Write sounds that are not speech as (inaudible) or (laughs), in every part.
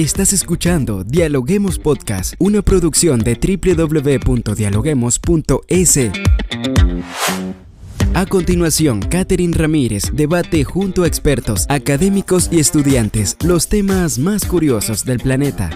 Estás escuchando Dialoguemos Podcast, una producción de www.dialoguemos.es. A continuación, Catherine Ramírez debate junto a expertos, académicos y estudiantes los temas más curiosos del planeta.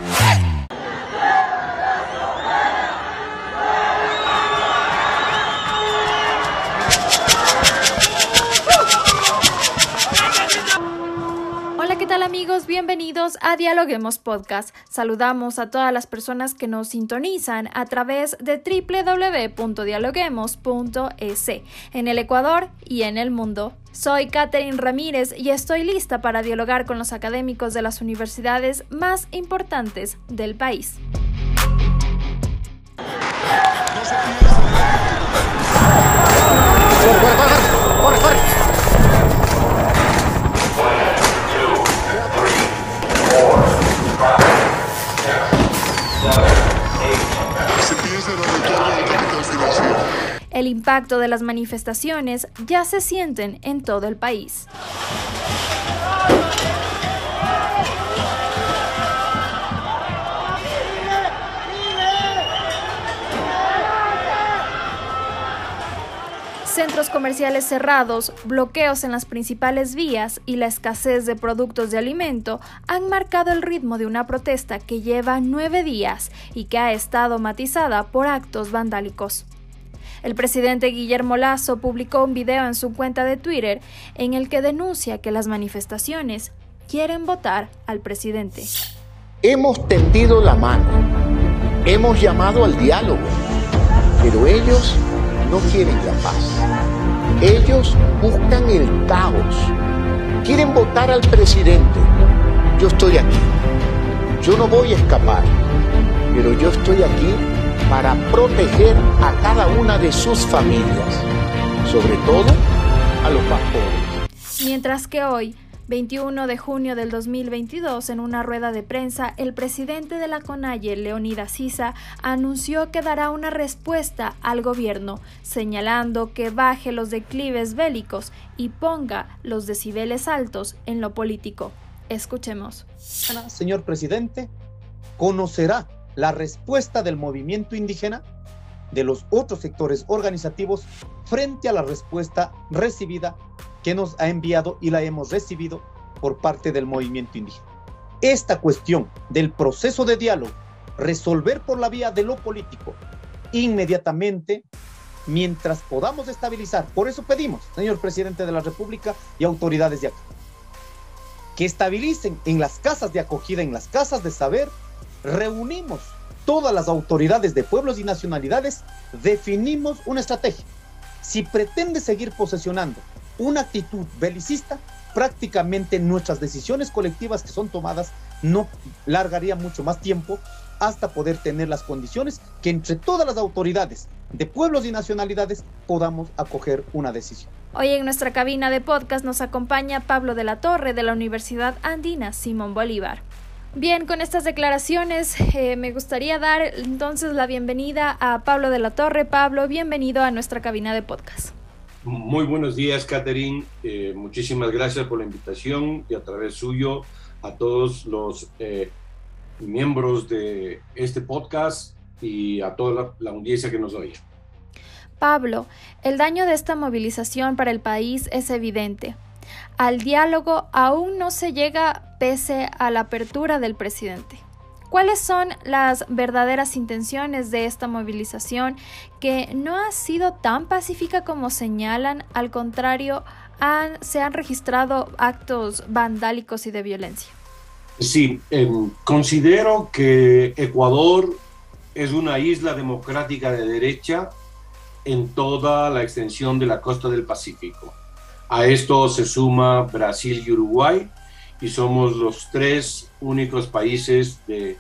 Bienvenidos a Dialoguemos Podcast. Saludamos a todas las personas que nos sintonizan a través de www.dialoguemos.es en el Ecuador y en el mundo. Soy Catherine Ramírez y estoy lista para dialogar con los académicos de las universidades más importantes del país. (laughs) impacto de las manifestaciones ya se sienten en todo el país. Centros comerciales cerrados, bloqueos en las principales vías y la escasez de productos de alimento han marcado el ritmo de una protesta que lleva nueve días y que ha estado matizada por actos vandálicos. El presidente Guillermo Lazo publicó un video en su cuenta de Twitter en el que denuncia que las manifestaciones quieren votar al presidente. Hemos tendido la mano, hemos llamado al diálogo, pero ellos no quieren la paz. Ellos buscan el caos, quieren votar al presidente. Yo estoy aquí, yo no voy a escapar, pero yo estoy aquí para proteger a cada una de sus familias, sobre todo a los más pobres. Mientras que hoy, 21 de junio del 2022, en una rueda de prensa, el presidente de la CONAIE, Leonidas Sisa, anunció que dará una respuesta al gobierno, señalando que baje los declives bélicos y ponga los decibeles altos en lo político. Escuchemos. Señor presidente, conocerá la respuesta del movimiento indígena, de los otros sectores organizativos, frente a la respuesta recibida que nos ha enviado y la hemos recibido por parte del movimiento indígena. Esta cuestión del proceso de diálogo, resolver por la vía de lo político, inmediatamente, mientras podamos estabilizar. Por eso pedimos, señor presidente de la República y autoridades de acá, que estabilicen en las casas de acogida, en las casas de saber, reunimos todas las autoridades de pueblos y nacionalidades, definimos una estrategia. Si pretende seguir posesionando una actitud belicista, prácticamente nuestras decisiones colectivas que son tomadas no largaría mucho más tiempo hasta poder tener las condiciones que entre todas las autoridades de pueblos y nacionalidades podamos acoger una decisión. Hoy en nuestra cabina de podcast nos acompaña Pablo de la Torre de la Universidad Andina Simón Bolívar. Bien, con estas declaraciones eh, me gustaría dar entonces la bienvenida a Pablo de la Torre. Pablo, bienvenido a nuestra cabina de podcast. Muy buenos días, Catherine. Eh, muchísimas gracias por la invitación y a través suyo a todos los eh, miembros de este podcast y a toda la, la audiencia que nos oye. Pablo, el daño de esta movilización para el país es evidente. Al diálogo aún no se llega pese a la apertura del presidente. ¿Cuáles son las verdaderas intenciones de esta movilización que no ha sido tan pacífica como señalan? Al contrario, se han registrado actos vandálicos y de violencia. Sí, em, considero que Ecuador es una isla democrática de derecha en toda la extensión de la costa del Pacífico. A esto se suma Brasil y Uruguay y somos los tres únicos países de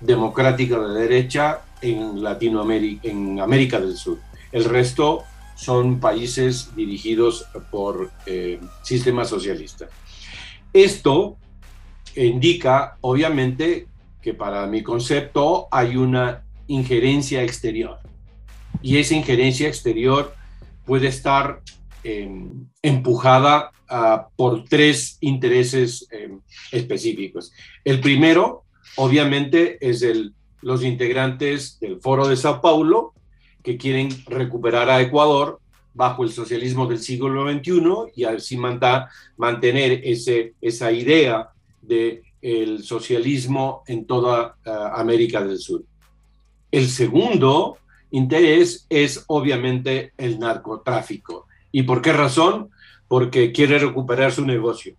democrática de derecha en Latinoamérica, en América del Sur. El resto son países dirigidos por eh, sistemas socialistas. Esto indica, obviamente, que para mi concepto hay una injerencia exterior. Y esa injerencia exterior puede estar Em, empujada ah, por tres intereses em, específicos. El primero obviamente es el, los integrantes del Foro de Sao Paulo que quieren recuperar a Ecuador bajo el socialismo del siglo XXI y así mantener ese, esa idea del el socialismo en toda eh, América del Sur. El segundo interés es obviamente el narcotráfico. ¿Y por qué razón? Porque quiere recuperar su negocio.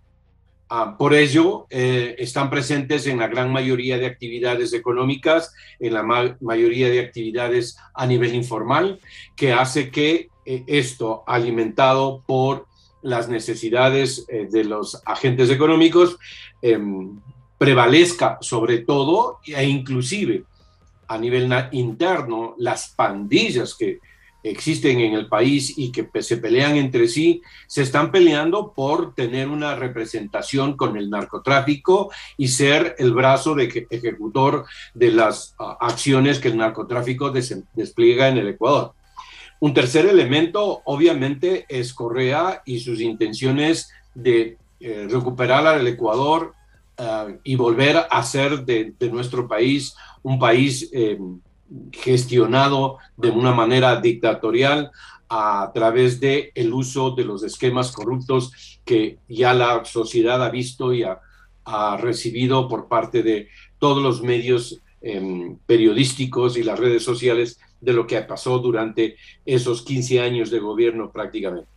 Ah, por ello, eh, están presentes en la gran mayoría de actividades económicas, en la mayoría de actividades a nivel informal, que hace que eh, esto, alimentado por las necesidades eh, de los agentes económicos, em, prevalezca sobre todo e inclusive a nivel interno las pandillas que existen en el país y que se pelean entre sí, se están peleando por tener una representación con el narcotráfico y ser el brazo de ejecutor de las ah, acciones que el narcotráfico despliega en el Ecuador. Un tercer elemento, obviamente, es Correa y sus intenciones de eh, recuperar al Ecuador ah, y volver a ser de, nuestro país un país eh, gestionado de una manera dictatorial a través de el uso de los esquemas corruptos que ya la sociedad ha visto y ha, recibido por parte de todos los medios em, periodísticos y las redes sociales de lo que pasó durante esos 15 años de gobierno prácticamente.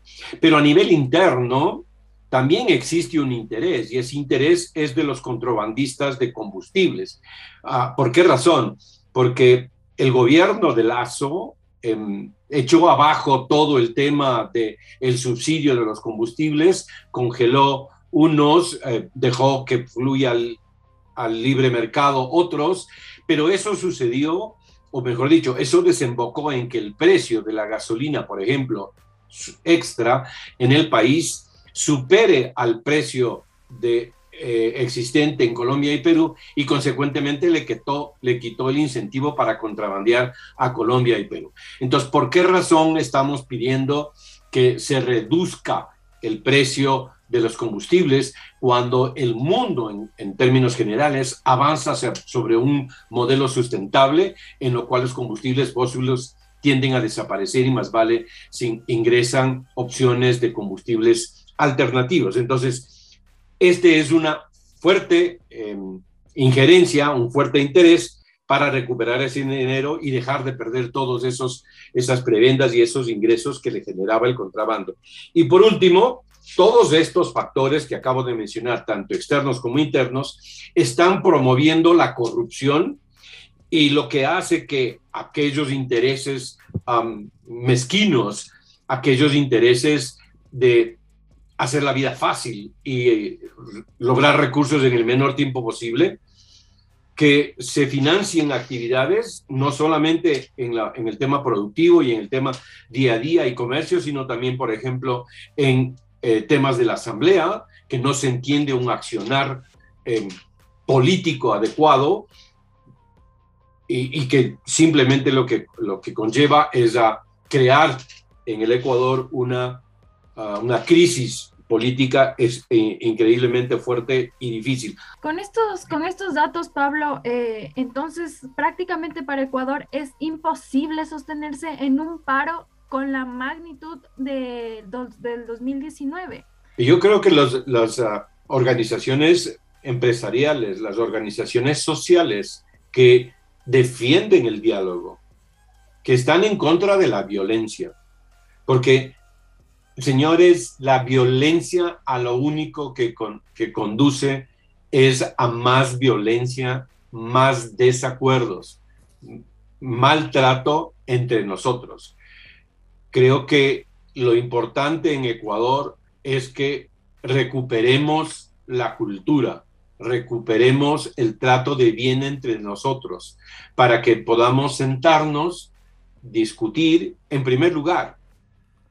Pero a nivel interno también existe un interés y ese interés es de los contrabandistas de combustibles. Ah, ¿Por qué razón? Porque el gobierno de Lazo em, echó abajo todo el tema del el subsidio de los combustibles, congeló unos, eh, dejó que fluya al, al libre mercado otros, pero eso sucedió, o mejor dicho, eso desembocó en que el precio de la gasolina, por ejemplo, extra en el país supere al precio de eh, existente en Colombia y Perú y consecuentemente le quitó, le quitó el incentivo para contrabandear a Colombia y Perú. Entonces, ¿por qué razón estamos pidiendo que se reduzca el precio de los combustibles cuando el mundo en, en, términos generales avanza sobre un modelo sustentable en lo cual los combustibles fósiles tienden a desaparecer y más vale si ingresan opciones de combustibles alternativos. Entonces, este es una fuerte em, injerencia, un fuerte interés para recuperar ese dinero y dejar de perder todos esos esas prebendas y esos ingresos que le generaba el contrabando. Y por último, todos estos factores que acabo de mencionar, tanto externos como internos, están promoviendo la corrupción y lo que hace que aquellos intereses mezquinos, aquellos intereses de hacer la vida fácil y eh, lograr recursos en el menor tiempo posible, que se financien actividades no solamente en, la, en, el tema productivo y en el tema día a día y comercio, sino también, por ejemplo, en eh, temas de la asamblea, que no se entiende un accionar eh, político adecuado y, y, que simplemente lo que, lo que conlleva es a crear en el Ecuador una una crisis política es eh, increíblemente fuerte y difícil. Con estos, con estos datos, Pablo, eh, entonces prácticamente para Ecuador es imposible sostenerse en un paro con la magnitud de, del 2019. Yo creo que las ah, organizaciones empresariales, las organizaciones sociales que defienden el diálogo, que están en contra de la violencia, porque Señores, la violencia a lo único que, que conduce es a más violencia, más desacuerdos, maltrato entre nosotros. Creo que lo importante en Ecuador es que recuperemos la cultura, recuperemos el trato de bien entre nosotros, para que podamos sentarnos, discutir, en primer lugar,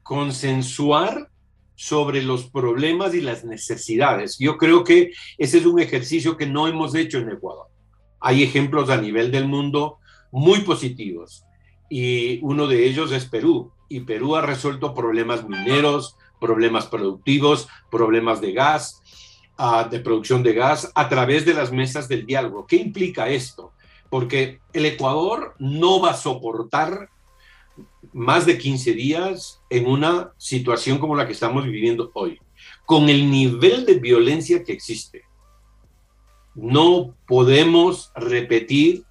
consensuar sobre los problemas y las necesidades. Yo creo que ese es un ejercicio que no hemos hecho en Ecuador. Hay ejemplos a nivel del mundo muy positivos y uno de ellos es Perú. Y Perú ha resuelto problemas mineros, problemas productivos, problemas de gas. ah, de producción de gas a través de las mesas del diálogo. ¿Qué implica esto? Porque el Ecuador no va a soportar más de 15 días en una situación como la que estamos viviendo hoy, con el nivel de violencia que existe. No podemos repetir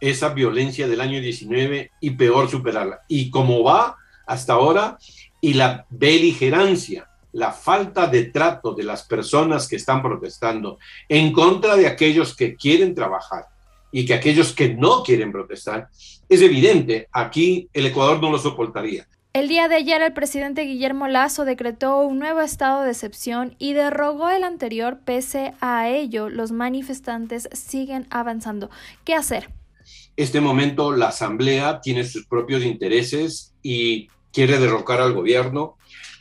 esa violencia del año 19 y peor superarla. Y como va hasta ahora, y la beligerancia, la falta de trato de las personas que están protestando en contra de aquellos que quieren trabajar y que aquellos que no quieren protestar, es evidente, aquí el Ecuador no lo soportaría. El día de ayer el presidente Guillermo Lazo decretó un nuevo estado de excepción y derogó el anterior. Pese a ello, los manifestantes siguen avanzando. ¿Qué hacer? Este momento la Asamblea tiene sus propios intereses y quiere derrocar al gobierno.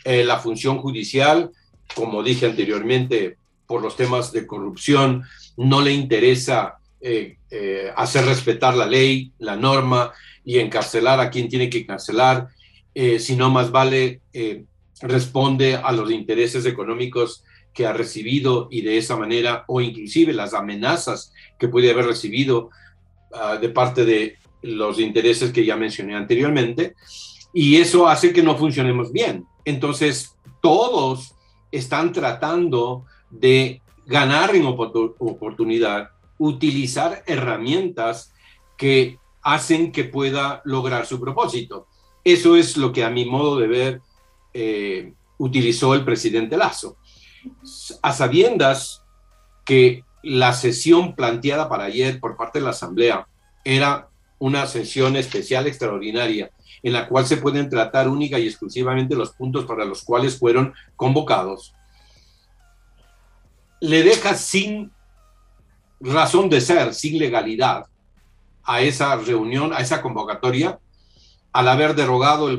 Eh, la función judicial, como dije anteriormente, por los temas de corrupción, no le interesa eh, eh, hacer respetar la ley, la norma y encarcelar a quien tiene que encarcelar, sino más vale responde a los intereses económicos que ha recibido y de esa manera, o inclusive las amenazas que puede haber recibido Ah, de parte de los intereses que ya mencioné anteriormente, y eso hace que no funcionemos bien. Entonces, todos están tratando de ganar en oportunidad, utilizar herramientas que hacen que pueda lograr su propósito. Eso es lo que a mi modo de ver eh, utilizó el presidente Lazo. A sabiendas que la sesión planteada para ayer por parte de la Asamblea era una sesión especial extraordinaria en la cual se pueden tratar única y exclusivamente los puntos para los cuales fueron convocados, le deja sin razón de ser, sin legalidad a esa reunión, a esa convocatoria, al haber derogado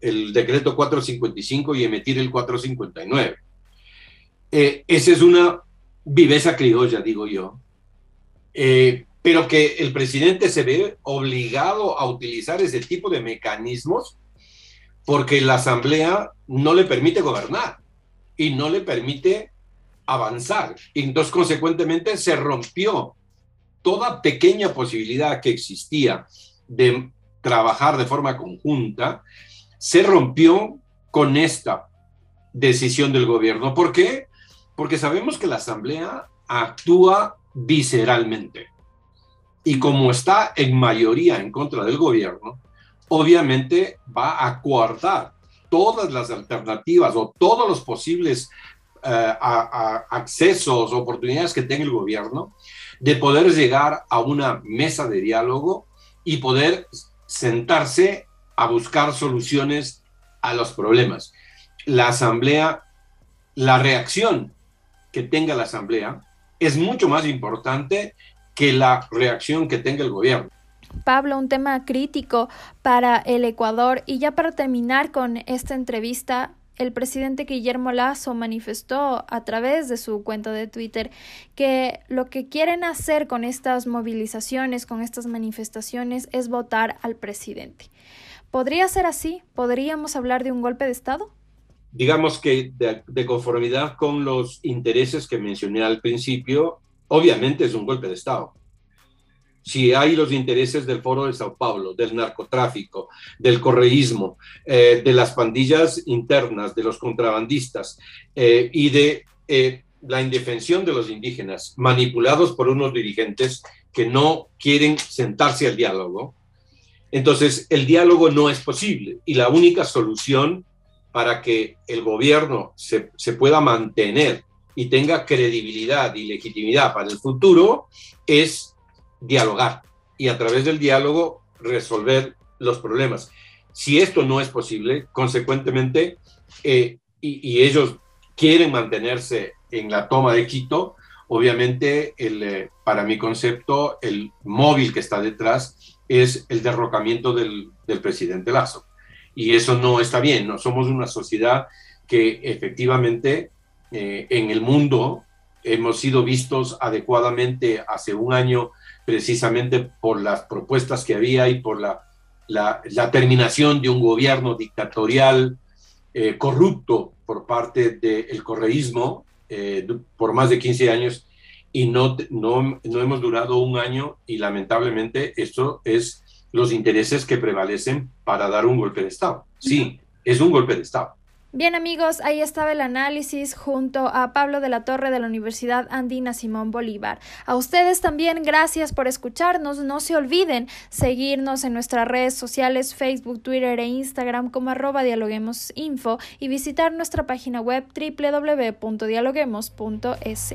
el, decreto 455 y emitir el 459. Eh, esa es una viveza criolla, digo yo, eh, pero que el presidente se ve obligado a utilizar ese tipo de mecanismos porque la asamblea no le permite gobernar y no le permite avanzar. Y entonces, consecuentemente, se rompió toda pequeña posibilidad que existía de trabajar de forma conjunta, se rompió con esta decisión del gobierno. ¿Por qué? porque sabemos que la Asamblea actúa visceralmente. Y como está en mayoría en contra del gobierno, obviamente va a coartar todas las alternativas o todos los posibles eh, accesos, oportunidades que tenga el gobierno de poder llegar a una mesa de diálogo y poder sentarse a buscar soluciones a los problemas. La asamblea, la reacción que tenga la Asamblea es mucho más importante que la reacción que tenga el gobierno. Pablo, un tema crítico para el Ecuador. Y ya para terminar con esta entrevista, el presidente Guillermo Lazo manifestó a través de su cuenta de Twitter que lo que quieren hacer con estas movilizaciones, con estas manifestaciones, es votar al presidente. ¿Podría ser así? ¿Podríamos hablar de un golpe de Estado? digamos que de, conformidad con los intereses que mencioné al principio, obviamente es un golpe de Estado. Si hay los intereses del Foro de Sao Paulo, del narcotráfico, del correísmo, eh, de las pandillas internas, de los contrabandistas eh, y de eh, la indefensión de los indígenas, manipulados por unos dirigentes que no quieren sentarse al diálogo, entonces el diálogo no es posible. Y la única solución para que el gobierno se, pueda mantener y tenga credibilidad y legitimidad para el futuro es dialogar y a través del diálogo resolver los problemas. Si esto no es posible, consecuentemente, eh, y, ellos quieren mantenerse en la toma de Quito, obviamente, el, eh, para mi concepto, el móvil que está detrás es el derrocamiento del presidente Lazo y eso no está bien, no somos una sociedad que efectivamente eh, en el mundo hemos sido vistos adecuadamente hace un año precisamente por las propuestas que había y por la, la, terminación de un gobierno dictatorial eh, corrupto por parte del correísmo eh, por más de 15 años y no, no, no hemos durado un año y lamentablemente esto es los intereses que prevalecen para dar un golpe de Estado. Sí, es un golpe de Estado. Bien amigos, ahí estaba el análisis junto a Pablo de la Torre de la Universidad Andina Simón Bolívar. A ustedes también gracias por escucharnos. No se olviden seguirnos en nuestras redes sociales Facebook, Twitter e Instagram como arroba dialoguemosinfo y visitar nuestra página web www.dialoguemos.es.